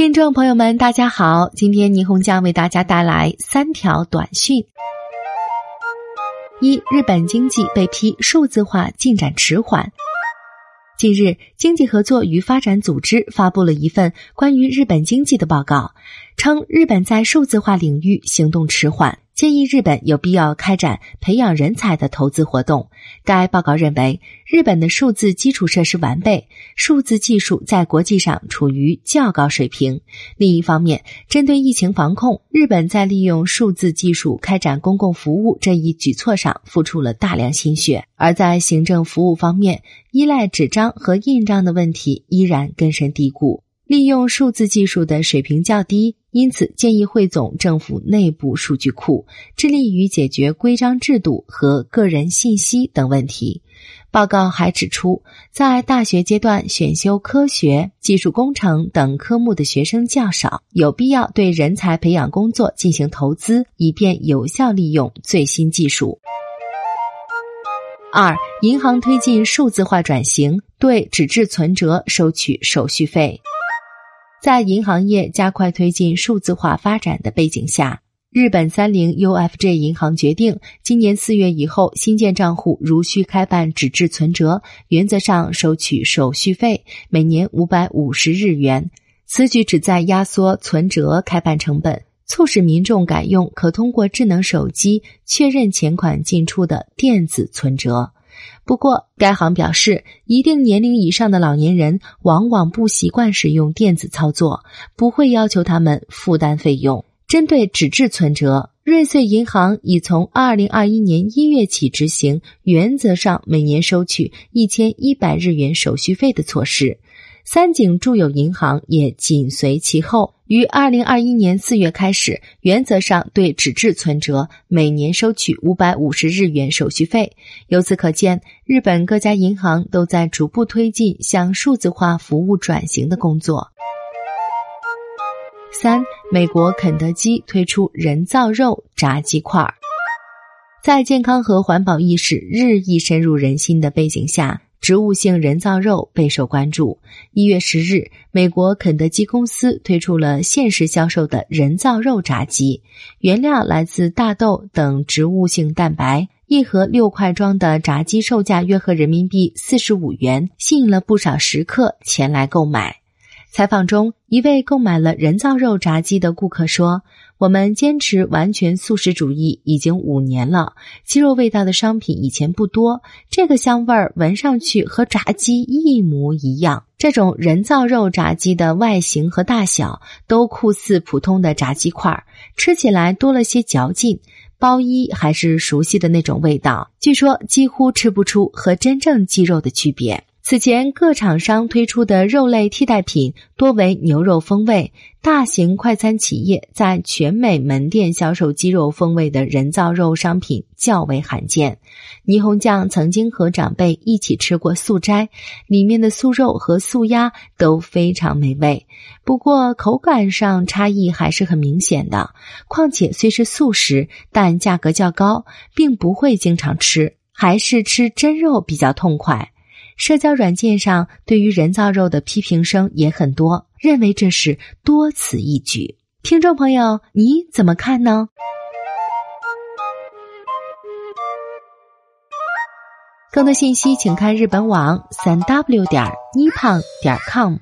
听众朋友们，大家好，今天霓虹将为大家带来三条短讯：一、日本经济被批数字化进展迟缓。近日，经济合作与发展组织发布了一份关于日本经济的报告，称日本在数字化领域行动迟缓。建议日本有必要开展培养人才的投资活动。该报告认为，日本的数字基础设施完备，数字技术在国际上处于较高水平。另一方面，针对疫情防控，日本在利用数字技术开展公共服务这一举措上付出了大量心血；而在行政服务方面，依赖纸张和印章的问题依然根深蒂固。利用数字技术的水平较低，因此建议汇总政府内部数据库，致力于解决规章制度和个人信息等问题。报告还指出，在大学阶段选修科学、技术工程等科目的学生较少，有必要对人才培养工作进行投资，以便有效利用最新技术。二、银行推进数字化转型，对纸质存折收取手续费。在银行业加快推进数字化发展的背景下，日本三菱 UFJ 银行决定，今年四月以后，新建账户如需开办纸质存折，原则上收取手续费，每年五百五十日元。此举旨在压缩存折开办成本，促使民众改用可通过智能手机确认钱款进出的电子存折。不过，该行表示，一定年龄以上的老年人往往不习惯使用电子操作，不会要求他们负担费用。针对纸质存折，瑞穗银行已从二零二一年一月起执行原则上每年收取一千一百日元手续费的措施。三井住友银行也紧随其后，于二零二一年四月开始，原则上对纸质存折每年收取五百五十日元手续费。由此可见，日本各家银行都在逐步推进向数字化服务转型的工作。三，美国肯德基推出人造肉炸鸡块，在健康和环保意识日益深入人心的背景下。植物性人造肉备受关注。一月十日，美国肯德基公司推出了限时销售的人造肉炸鸡，原料来自大豆等植物性蛋白，一盒六块装的炸鸡售价约合人民币四十五元，吸引了不少食客前来购买。采访中，一位购买了人造肉炸鸡的顾客说。我们坚持完全素食主义已经五年了，鸡肉味道的商品以前不多，这个香味儿闻上去和炸鸡一模一样。这种人造肉炸鸡的外形和大小都酷似普通的炸鸡块，吃起来多了些嚼劲，包衣还是熟悉的那种味道，据说几乎吃不出和真正鸡肉的区别。此前各厂商推出的肉类替代品多为牛肉风味，大型快餐企业在全美门店销售鸡肉风味的人造肉商品较为罕见。霓虹酱曾经和长辈一起吃过素斋，里面的素肉和素鸭都非常美味，不过口感上差异还是很明显的。况且虽是素食，但价格较高，并不会经常吃，还是吃真肉比较痛快。社交软件上对于人造肉的批评声也很多，认为这是多此一举。听众朋友，你怎么看呢？更多信息请看日本网三 w 点一胖点 com。